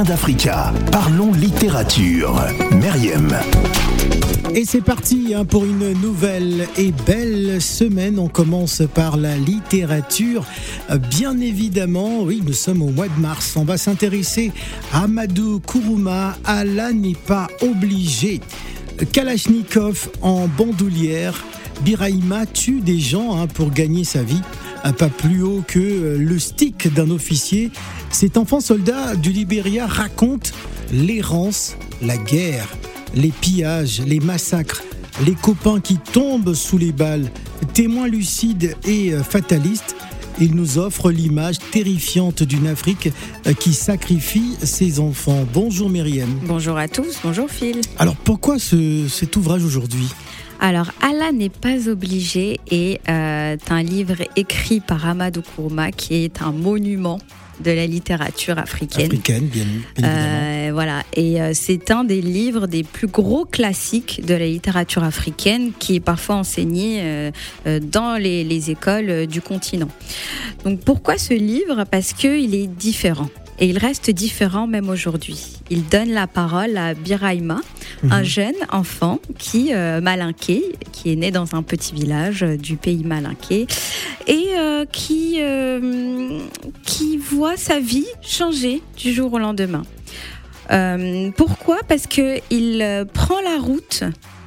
D'Africa. Parlons littérature. Meriem. Et c'est parti hein, pour une nouvelle et belle semaine. On commence par la littérature. Euh, Bien évidemment, oui, nous sommes au mois de mars. On va s'intéresser à Amadou Kourouma. Allah n'est pas obligé. Kalachnikov en bandoulière. Biraïma tue des gens hein, pour gagner sa vie. Un pas plus haut que euh, le stick d'un officier. Cet enfant soldat du Libéria raconte l'errance, la guerre, les pillages, les massacres, les copains qui tombent sous les balles. Témoin lucide et euh, fataliste, il nous offre l'image terrifiante d'une Afrique euh, qui sacrifie ses enfants. Bonjour Myriam. Bonjour à tous, bonjour Phil. Alors pourquoi ce- cet ouvrage aujourd'hui? Alors, Allah n'est pas obligé est euh, un livre écrit par Amadou Kourouma qui est un monument de la littérature africaine. Africaine, bien. Euh, voilà, et euh, c'est un des livres des plus gros classiques de la littérature africaine qui est parfois enseigné euh, dans les, les écoles du continent. Donc pourquoi ce livre? Parce qu'il est différent. Et il reste différent même aujourd'hui. Il donne la parole à Biraïma, un Mhm. jeune enfant qui euh, malinqué, qui est né dans un petit village euh, du pays malinqué et euh, qui euh, qui voit sa vie changer du jour au lendemain. Pourquoi? Parce que il prend la route,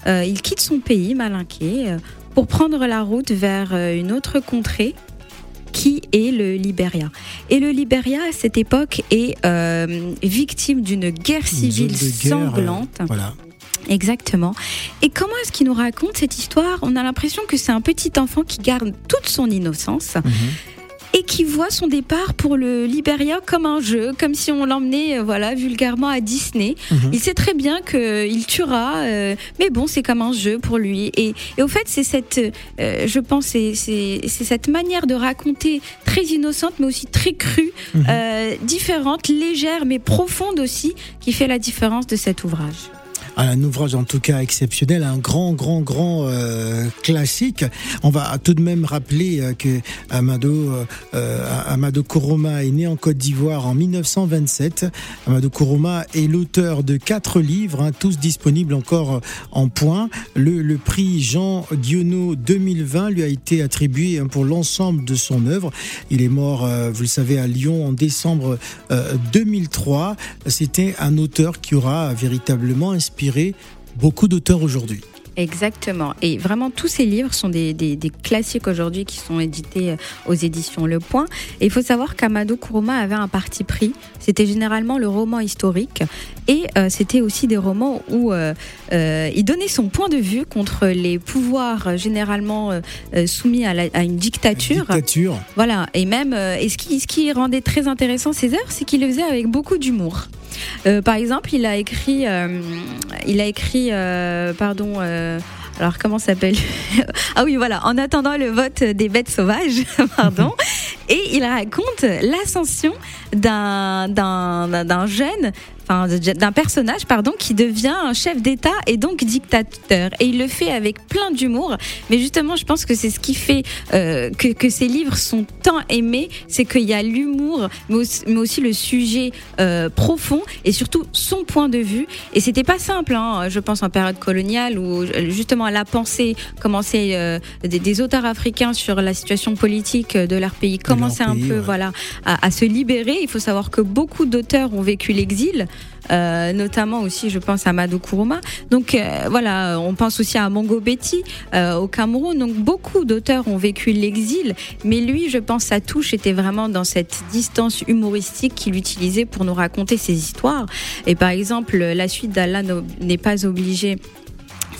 il quitte son pays malinqué pour prendre la route vers une autre contrée qui est le Libéria. Et le Libéria, à cette époque, est euh, victime d'une guerre civile guerre, euh, sanglante. Voilà. Exactement. Et comment est-ce qu'il nous raconte cette histoire? On a l'impression que c'est un petit enfant qui garde toute son innocence Mhm. Et qui voit son départ pour le Libéria comme un jeu, comme si on l'emmenait, euh, voilà, vulgairement à Disney. Mhm. Il sait très bien qu'il tuera, euh, mais bon, c'est comme un jeu pour lui. Et, et au fait, c'est cette, euh, je pense, c'est cette manière de raconter très innocente, mais aussi très crue, Mhm. euh, différente, légère, mais profonde aussi, qui fait la différence de cet ouvrage. Un ouvrage en tout cas exceptionnel, un grand, grand, grand euh, classique. On va tout de même rappeler euh, que Amado, euh, euh, Amado est né en Côte d'Ivoire en 1927. Amado Koroma est l'auteur de quatre livres, hein, tous disponibles encore en point. Le, prix Jean Dionneau 2020 lui a été attribué hein, pour l'ensemble de son œuvre. Il est mort, vous le savez, à Lyon en décembre euh, 2003. C'était un auteur qui aura véritablement inspiré beaucoup d'auteurs aujourd'hui. Exactement. Et vraiment, tous ces livres sont des, des- des classiques aujourd'hui qui sont édités euh, aux éditions Le Point. Et il faut savoir qu'Amadou Kourouma avait un parti pris. C'était généralement le roman historique. Et euh, c'était aussi des romans où euh, euh, il donnait son point de vue contre les pouvoirs généralement soumis à, la- à une dictature. Dictature. Voilà, et même, et ce qui, ce qui rendait très intéressant ces œuvres, c'est qu'il le faisait avec beaucoup d'humour. Euh, par exemple, il a écrit, euh, il a écrit, euh, pardon, alors comment s'appelle Ah oui, voilà, en attendant le vote des bêtes sauvages, pardon. Et il raconte l'ascension d'un- d'un jeune, enfin d'un personnage, pardon, qui devient un chef d'État et donc dictateur. Et il le fait avec plein d'humour. Mais justement, je pense que c'est ce qui fait euh, que, que ces livres sont tant aimés, c'est qu'il y a l'humour, mais aussi, mais aussi le sujet euh, profond et surtout son point de vue. Et c'était pas simple, hein, je pense en période coloniale où justement la pensée commençait euh, des, des auteurs africains sur la situation politique de leur pays commençaient un pays, peu ouais. voilà à, à se libérer. Il faut savoir que beaucoup d'auteurs ont vécu l'exil. Euh, notamment aussi, je pense à Madou Kourouma. Donc euh, voilà, on pense aussi à Mongo Betty euh, au Cameroun. Donc beaucoup d'auteurs ont vécu l'exil, mais lui, je pense, sa touche était vraiment dans cette distance humoristique qu'il utilisait pour nous raconter ses histoires. Et par exemple, la suite d'Allah n'est pas obligé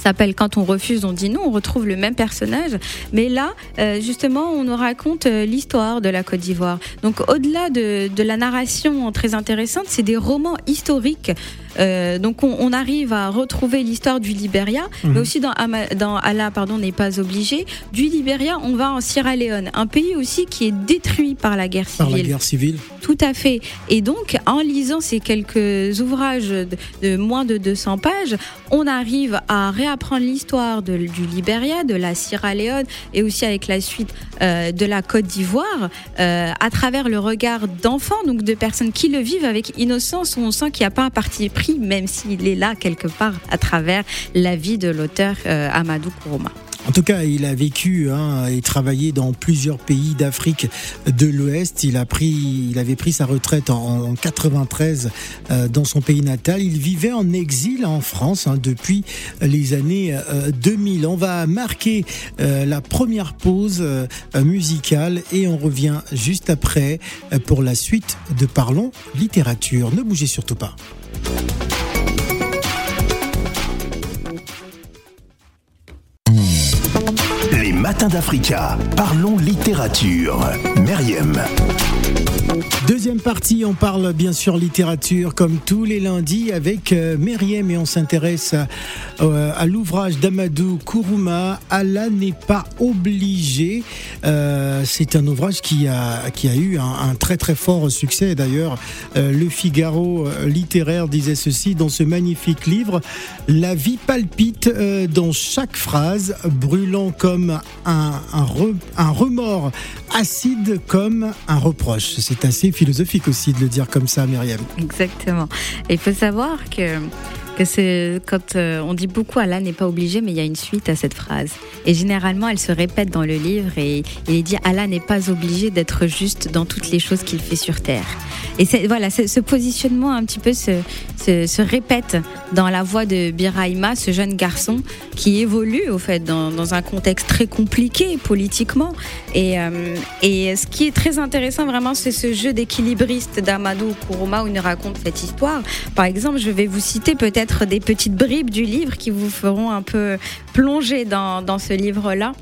s'appelle Quand on refuse, on dit non. On retrouve le même personnage, mais là, euh, justement, on nous raconte euh, l'histoire de la Côte d'Ivoire. Donc, au-delà de, de la narration très intéressante, c'est des romans historiques. Euh, donc, on, on arrive à retrouver l'histoire du Libéria, Mhm. mais aussi dans, dans Allah, pardon, n'est pas obligé. Du Libéria, on va en Sierra Leone, un pays aussi qui est détruit par la guerre Par civile. la guerre civile. Tout à fait. Et donc, en lisant ces quelques ouvrages de, de moins de 200 pages, on arrive à réapprendre apprendre l'histoire du Libéria, de la Sierra Leone et aussi avec la suite de la Côte d'Ivoire à travers le regard d'enfants, donc de personnes qui le vivent avec innocence, où on sent qu'il n'y a pas un parti pris, même s'il est là quelque part à travers la vie de l'auteur Amadou Kourouma. En tout cas, il a vécu hein, et travaillé dans plusieurs pays d'Afrique de l'Ouest. Il avait pris sa retraite en, 93 euh, dans son pays natal. Il vivait en exil en France hein, depuis les années 2000. Euh, on va marquer euh, la première pause musicale et on revient juste après pour la suite de Parlons littérature. Ne bougez surtout pas. Matin d'Africa. Parlons littérature. Meriem. Deuxième partie, on parle bien sûr littérature comme tous les lundis avec euh, Meriem et on s'intéresse à, euh, l'ouvrage d'Amadou Kourouma, Allah n'est pas obligé. Euh, c'est un ouvrage qui a, qui a eu un, très très fort succès d'ailleurs. le Figaro littéraire disait ceci dans ce magnifique livre, La vie palpite dans chaque phrase, brûlant comme un, un remords, acide comme un reproche. C'est assez philosophique aussi de le dire comme ça, Myriam. Exactement. il faut savoir que que c'est quand euh, on dit beaucoup Allah n'est pas obligé, mais il y a une suite à cette phrase. Et généralement, elle se répète dans le livre et il dit Allah n'est pas obligé d'être juste dans toutes les choses qu'il fait sur terre. Et voilà, ce positionnement un petit peu se, se, répète dans la voix de Biraima, ce jeune garçon qui évolue au fait dans, un contexte très compliqué politiquement. Et, euh, et ce qui est très intéressant vraiment, c'est ce jeu d'équilibriste d'Amadou Kourouma où il nous raconte cette histoire. Par exemple, je vais vous citer peut-être des petites bribes du livre qui vous feront un peu plonger dans, ce livre-là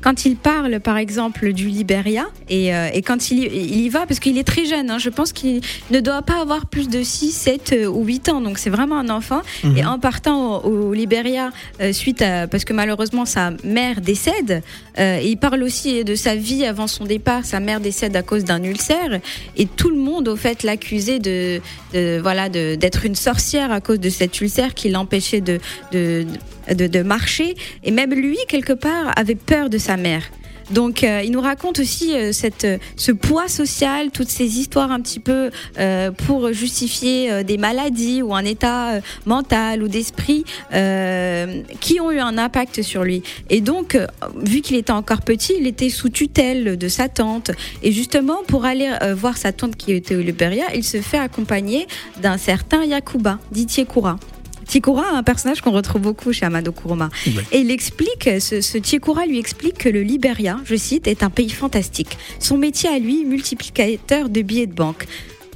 quand il parle, par exemple, du Liberia, et, euh, et quand il y, il y, va, parce qu'il est très jeune, hein, je pense qu'il ne doit pas avoir plus de 6, 7 euh, ou 8 ans, donc c'est vraiment un enfant. Mhm. Et en partant au, Liberia, euh, suite à, parce que malheureusement sa mère décède, il parle aussi de sa vie avant son départ, sa mère décède à cause d'un ulcère, et tout le monde, au fait, l'accusait de, de, voilà, d'être une sorcière à cause de cet ulcère qui l'empêchait de, de de, marcher. Et même lui, quelque part, avait peur de sa mère. Donc, euh, il nous raconte aussi euh, cette, ce poids social, toutes ces histoires un petit peu euh, pour justifier des maladies ou un état mental ou d'esprit qui ont eu un impact sur lui. Et donc, vu qu'il était encore petit, il était sous tutelle de sa tante. Et justement, pour aller voir sa tante qui était au Liberia, il se fait accompagner d'un certain Yakuba, Koura. Tikura, un personnage qu'on retrouve beaucoup chez Amado Kuruma. Et il explique, ce, ce lui explique que le Liberia, je cite, est un pays fantastique. Son métier à lui, multiplicateur de billets de banque.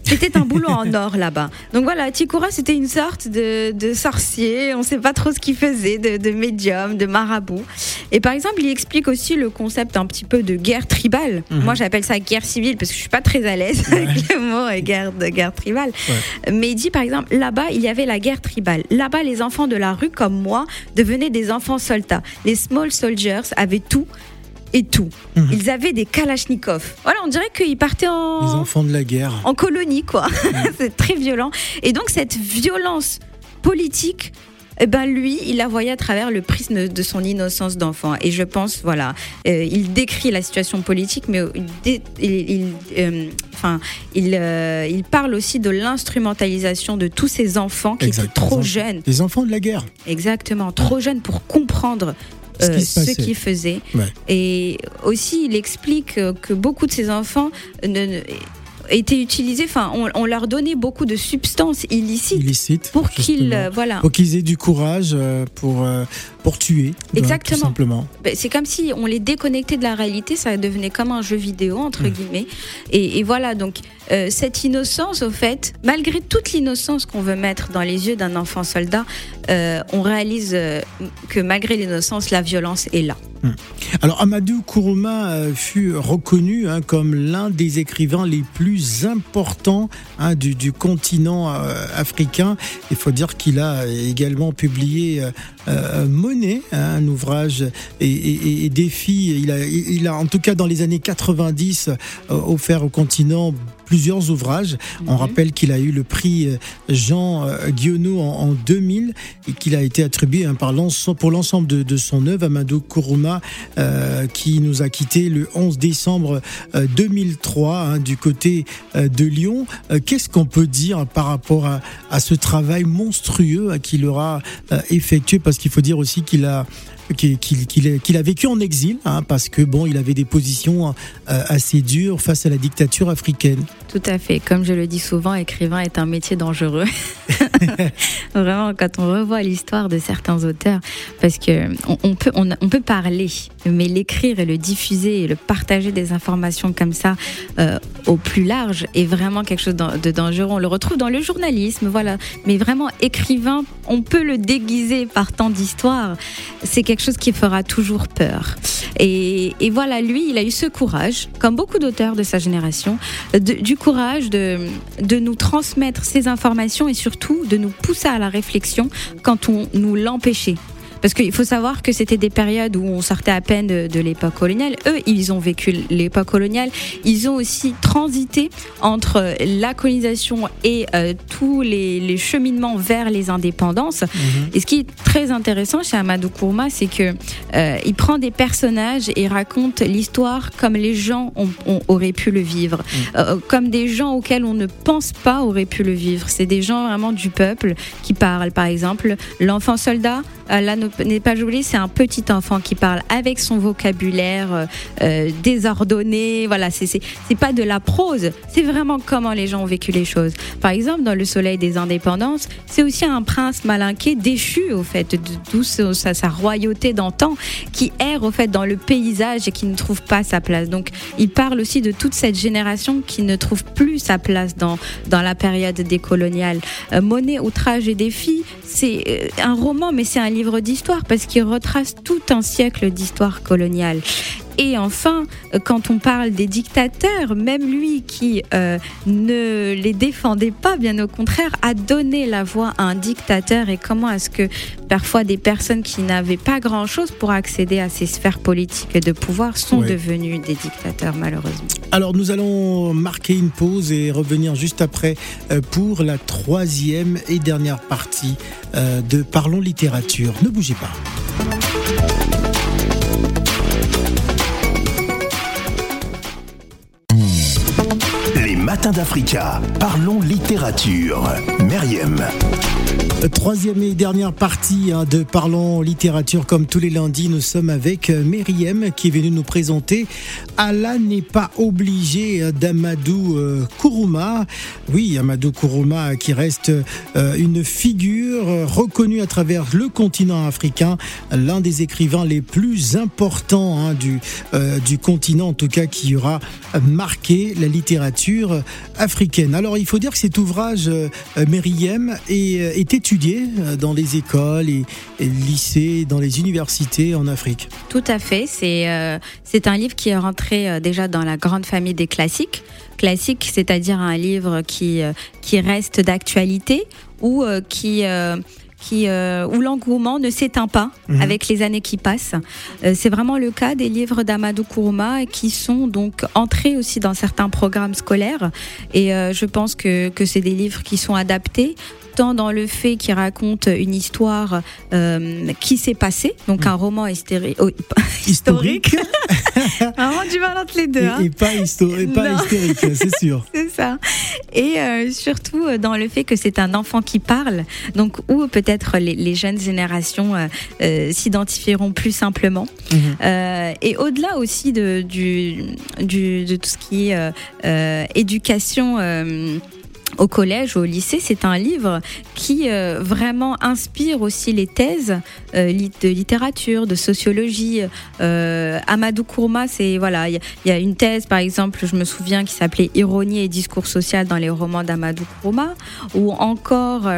C'était un boulot en or là-bas. Donc voilà, Tikura, c'était une sorte de, sorcier. On ne sait pas trop ce qu'il faisait, de, médium, de marabout. Et par exemple, il explique aussi le concept un petit peu de guerre tribale. Mhm. Moi, j'appelle ça guerre civile parce que je suis pas très à l'aise avec le mot guerre, de guerre tribale. Mais il dit par exemple, là-bas, il y avait la guerre tribale. Là-bas, les enfants de la rue comme moi devenaient des enfants soldats. Les small soldiers avaient tout et tout. Mhm. Ils avaient des kalachnikovs. Voilà, on dirait qu'ils partaient en. Les enfants de la guerre. En colonie, quoi. Mhm. c'est très violent. Et donc, cette violence politique eh ben lui, il la voyait à travers le prisme de son innocence d'enfant. Et je pense, voilà, euh, il décrit la situation politique, mais il, il, euh, enfin, il, euh, il, parle aussi de l'instrumentalisation de tous ces enfants qui étaient trop jeunes. Les enfants de la guerre. Exactement, trop jeunes pour comprendre ce qu'il faisait. Et aussi, il explique que beaucoup de ces enfants ne, étaient utilisés, enfin, on, leur donnait beaucoup de substances illicites, pour qu'ils, euh, voilà, pour qu'ils aient du courage euh, pour euh, pour tuer. Exactement. tout simplement. Ben, c'est comme si on les déconnectait de la réalité, ça devenait comme un jeu vidéo entre mmh. guillemets. Et, voilà, donc cette innocence, au fait, malgré toute l'innocence qu'on veut mettre dans les yeux d'un enfant soldat, on réalise que malgré l'innocence, la violence est là. Mmh. Alors Amadou Kourouma fut reconnu hein, comme l'un des écrivains les plus importants hein, du, continent euh, africain. Il faut dire qu'il a également publié euh, euh, Monnaie, hein, un ouvrage et, défi. Il a, il a, en tout cas dans les années 90 offert au continent plusieurs ouvrages. On Mhm. rappelle qu'il a eu le prix euh, Jean euh, Guillaumeau en, en 2000 et qu'il a été attribué hein, par pour l'ensemble de, de son œuvre, Amadou Kourouma, euh, qui nous a quitté le 11 décembre euh, 2003 hein, du côté euh, de Lyon. Euh, Qu'est-ce qu'on peut dire par rapport à, à ce travail monstrueux qu'il aura euh, effectué? Parce qu'il faut dire aussi qu'il a qu'il a- vécu en exil, hein, parce que bon, il avait des positions euh, assez dures face à la dictature africaine. Tout à fait. Comme je le dis souvent, écrivain est un métier dangereux. Vraiment, quand on revoit l'histoire de certains auteurs, parce que on, peut, on peut parler, mais l'écrire et le diffuser et le partager des informations comme ça euh, au plus large est vraiment quelque chose de dangereux. On le retrouve dans le journalisme, voilà. Mais vraiment, écrivain, on peut le déguiser par tant d'histoires. C'est quelque chose qui fera toujours peur. Et, voilà, lui, il a eu ce courage, comme beaucoup d'auteurs de sa génération, du courage de, de nous transmettre ces informations et surtout de nous pousser à la réflexion quand on nous l'empêchait. Parce qu'il faut savoir que c'était des périodes où on sortait à peine de, de l'époque coloniale. Eux, ils ont vécu l'époque coloniale. Ils ont aussi transité entre la colonisation et euh, tous les, les cheminements vers les indépendances. Et ce qui est très intéressant chez Amadou Kourma, c'est que euh, il prend des personnages et raconte l'histoire comme les gens ont, ont- auraient pu le vivre, Euh, comme des gens auxquels on ne pense pas auraient pu le vivre. C'est des gens vraiment du peuple qui parlent. Par exemple, l'enfant soldat, euh, ne- n'est pas joli, c'est un petit enfant qui parle avec son vocabulaire euh, euh, désordonné. Voilà, c'est pas de la prose, c'est vraiment comment les gens ont vécu les choses. Par exemple, dans Le Soleil des Indépendances, c'est aussi un prince malinqué déchu au fait de tout ce- sa, sa royauté d'antan qui erre au fait dans le paysage et qui ne trouve pas sa place. Donc, il parle aussi de toute cette génération qui ne trouve plus sa place dans dans la période décoloniale. Euh, Monet, outrage et défi, c'est euh, un roman, mais c'est un livre d'histoire parce qu'il retrace tout un siècle d'histoire coloniale. Et enfin, quand on parle des dictateurs, même lui qui euh, ne les défendait pas, bien au contraire, a donné la voix à un dictateur. Et comment est-ce que parfois des personnes qui n'avaient pas grand-chose pour accéder à ces sphères politiques et de pouvoir sont Ouais. devenus des dictateurs, malheureusement. Alors nous allons marquer une pause et revenir juste après euh, pour la troisième et dernière partie euh, de Parlons littérature. Ne bougez pas. Les matins d'Africa. Parlons littérature. Myriam. Troisième et dernière partie hein, de Parlons littérature. Comme tous les lundis, nous sommes avec euh, Myriam qui est venue nous présenter Allah n'est pas obligé euh, d'Amadou euh, Kourouma. Oui, Amadou Kourouma qui reste une figure reconnue à travers le continent africain, l'un des écrivains les plus importants hein, du, du continent, en tout cas qui aura marqué la littérature africaine. Alors il faut dire que cet ouvrage, euh, euh, est étudié euh, dans les écoles et, lycées, dans les universités en Afrique. Tout à fait. C'est euh, un livre qui est rentré déjà dans la grande famille des classiques. Classique, c'est-à-dire un livre qui, qui reste d'actualité ou qui. Euh, qui, euh, où l'engouement ne s'éteint pas Mhm. avec les années qui passent. Euh, c'est vraiment le cas des livres d'Amadou Kourouma qui sont donc entrés aussi dans certains programmes scolaires. Et euh, je pense que, que c'est des livres qui sont adaptés tant dans le fait qu'ils racontent une histoire euh, qui s'est passée, donc un roman hystéri- oh, historique. Vraiment du mal entre les deux. hein. Et, pas, histo- et pas Non. hystérique, c'est sûr. C'est ça. Et euh, surtout euh, dans le fait que c'est un enfant qui parle, donc où peut-être les, les jeunes générations euh, s'identifieront plus simplement. Mhm. Euh, et au-delà aussi de, du, du- de tout ce qui est éducation. Au collège ou au lycée, c'est un livre qui euh, vraiment inspire aussi les thèses euh, de littérature, de sociologie. Euh, Amadou Kourma, c'est voilà, il y, a- une thèse par exemple, je me souviens, qui s'appelait Ironie et discours social dans les romans d'Amadou Kourma, ou encore,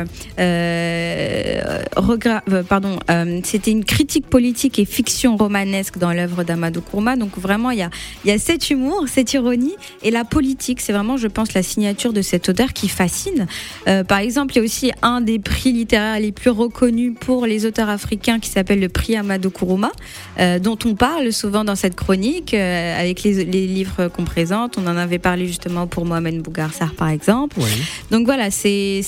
pardon, c'était une critique politique et fiction romanesque dans l'œuvre d'Amadou Kourma. Donc vraiment, il y a, y a cet humour, cette ironie et la politique. C'est vraiment, je pense, la signature de cet auteur qui qui fascine. Euh, par exemple, il y a aussi un des prix littéraires les plus reconnus pour les auteurs africains qui s'appelle le prix Amadou Kourouma, euh, dont on parle souvent dans cette chronique euh, avec les, les livres qu'on présente. On en avait parlé justement pour Mohamed Bougarsar, par exemple. Oui. Donc voilà, c'est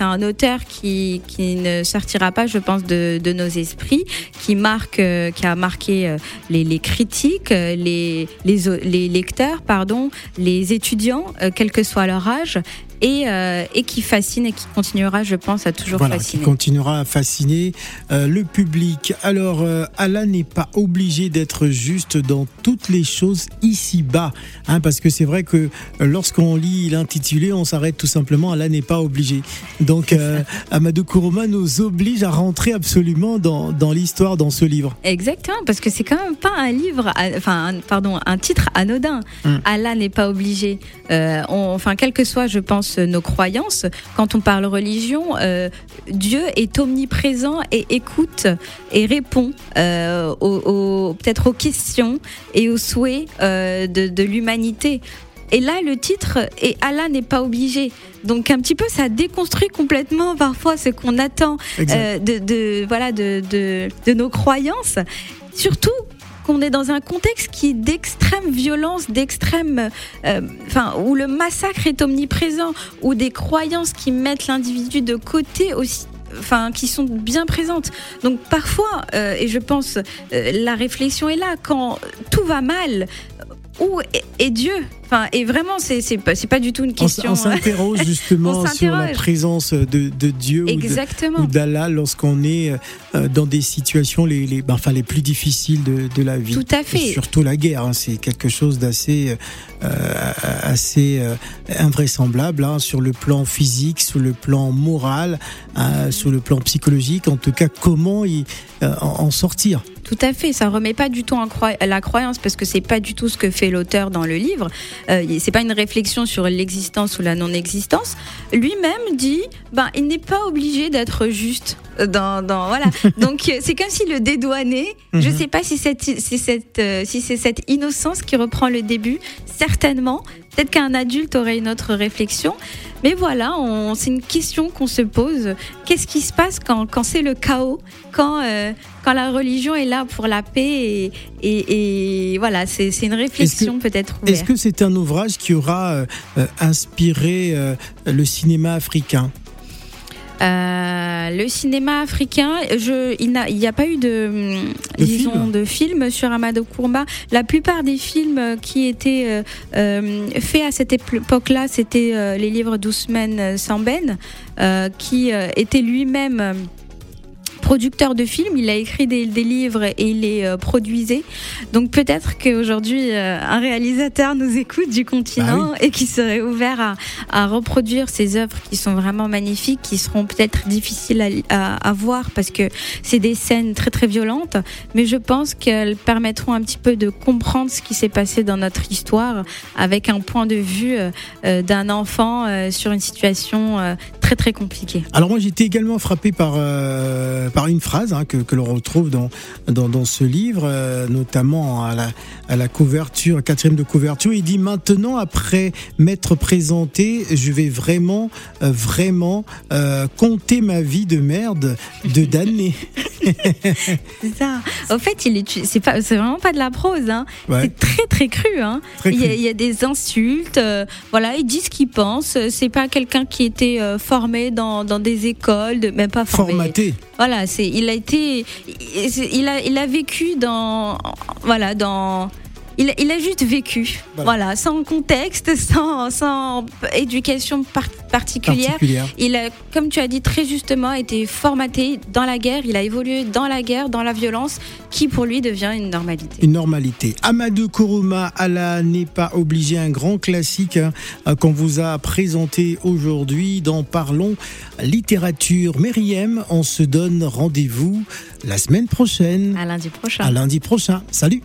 un auteur qui qui ne sortira pas, je pense, de, de nos esprits, qui marque, qui a marqué les, les critiques, les les les lecteurs, pardon, les étudiants, quel que soit leur âge, et euh, et qui fascine et qui continuera, je pense, à toujours Voilà, qui fasciner. continuera à fasciner euh, le public. Alors, euh, Allah n'est pas obligé d'être juste dans toutes les choses ici-bas, hein, parce que c'est vrai que euh, lorsqu'on lit l'intitulé, on s'arrête tout simplement. Allah n'est pas obligé. Donc, Amadou Kourouma nous oblige à rentrer absolument dans, dans l'histoire, dans ce livre. Exactement, parce que c'est quand même pas un livre, enfin, un- pardon, un titre anodin. Mm. Allah n'est pas obligé. On- enfin, quelles que soient, je pense, nos croyances, quand on parle religion, euh, Dieu est omniprésent et écoute et répond euh, aux, aux- peut-être aux questions et aux souhaits euh, de, de l'humanité. Et là, le titre est Allah n'est pas obligé. Donc un petit peu, ça déconstruit complètement parfois ce qu'on attend euh, de, de- voilà de, de, de nos croyances. Surtout qu'on est dans un contexte qui d'extrême violence, d'extrême, euh, où le massacre est omniprésent, où des croyances qui mettent l'individu de côté aussi. Enfin, qui sont bien présentes. Donc parfois, euh, et je pense, euh, la réflexion est là quand tout va mal. Où est Dieu? Enfin, et vraiment, c'est c'est pas, du tout une question. on s'interroge justement On sur la présence de, de Dieu ou de- Exactement. ou d'Allah lorsqu'on est euh, dans des situations les, les, ben, enfin, les plus difficiles de, de la vie. Tout à Et fait. surtout la guerre, hein, c'est quelque chose d'assez euh, assez euh, invraisemblable hein, sur le plan physique, sur le plan moral, euh, sur le plan psychologique. En tout cas, comment y, en, en sortir Tout à fait, ça remet pas du tout en croi- la croyance parce que c'est pas du tout ce que fait l'auteur dans le livre. Euh, c'est pas une réflexion sur l'existence ou la non-existence. Lui-même dit, ben il n'est pas obligé d'être juste. Dans, dans voilà. Donc euh, c'est comme si le dédouanait. Je Mhm. sais pas si cette, si cette, euh, si c'est cette innocence qui reprend le début. Certainement. Peut-être qu'un adulte aurait une autre réflexion. Mais voilà, c'est une question qu'on se pose. Qu'est-ce qui se passe quand, quand c'est le chaos, quand, euh, quand la religion est là pour la paix et, et, et voilà, c'est une réflexion peut-être Est-ce que c'est un ouvrage qui aura euh, inspiré euh, le cinéma africain? Le cinéma africain, je, il n'y a pas eu de, De disons, film de films sur Amadou Kourma. La plupart des films euh, qui étaient euh, euh, faits à cette époque-là, c'était euh, les livres d'Ousmane Samben, euh, qui euh, était lui-même euh, producteur de films, il a écrit des, des livres et il les euh, produisait. Donc peut-être qu'aujourd'hui, euh, un réalisateur nous écoute du continent et qui serait ouvert à, à reproduire ces œuvres qui sont vraiment magnifiques, qui seront peut-être difficiles à, li- à, à voir parce que c'est des scènes très très violentes, mais je pense qu'elles permettront un petit peu de comprendre ce qui s'est passé dans notre histoire avec un point de vue euh, d'un enfant euh, sur une situation euh, très très compliquée. Alors moi j'étais également frappé par par une phrase hein, que, que l'on retrouve dans, dans dans ce livre, euh, notamment à la à la couverture, quatrième de couverture. Il dit maintenant après m'être présenté, je vais vraiment euh, vraiment euh, compter ma vie de merde de damné. C'est ça. Au fait, il est, c'est pas, c'est vraiment pas de la prose. Hein. Ouais, C'est très très cru. Hein. très Il y, a, cru. il y a des insultes. voilà, il dit ce qu'il pense. C'est pas quelqu'un qui était formé dans, dans des écoles, de, même pas formé. formaté. Voilà, il a été, il a, il a vécu dans, voilà, dans. Il, il a juste vécu, Voilà. voilà, sans contexte, sans, sans éducation par- particulière. particulière. Il a, comme tu as dit très justement, été formaté dans la guerre. Il a évolué dans la guerre, dans la violence, qui pour lui devient une normalité. Une normalité. Amadou Kourouma, Allah n'est pas obligé, un grand classique hein, qu'on vous a présenté aujourd'hui dans Parlons littérature. Myriam, on se donne rendez-vous la semaine prochaine, À lundi prochain. à lundi prochain. Salut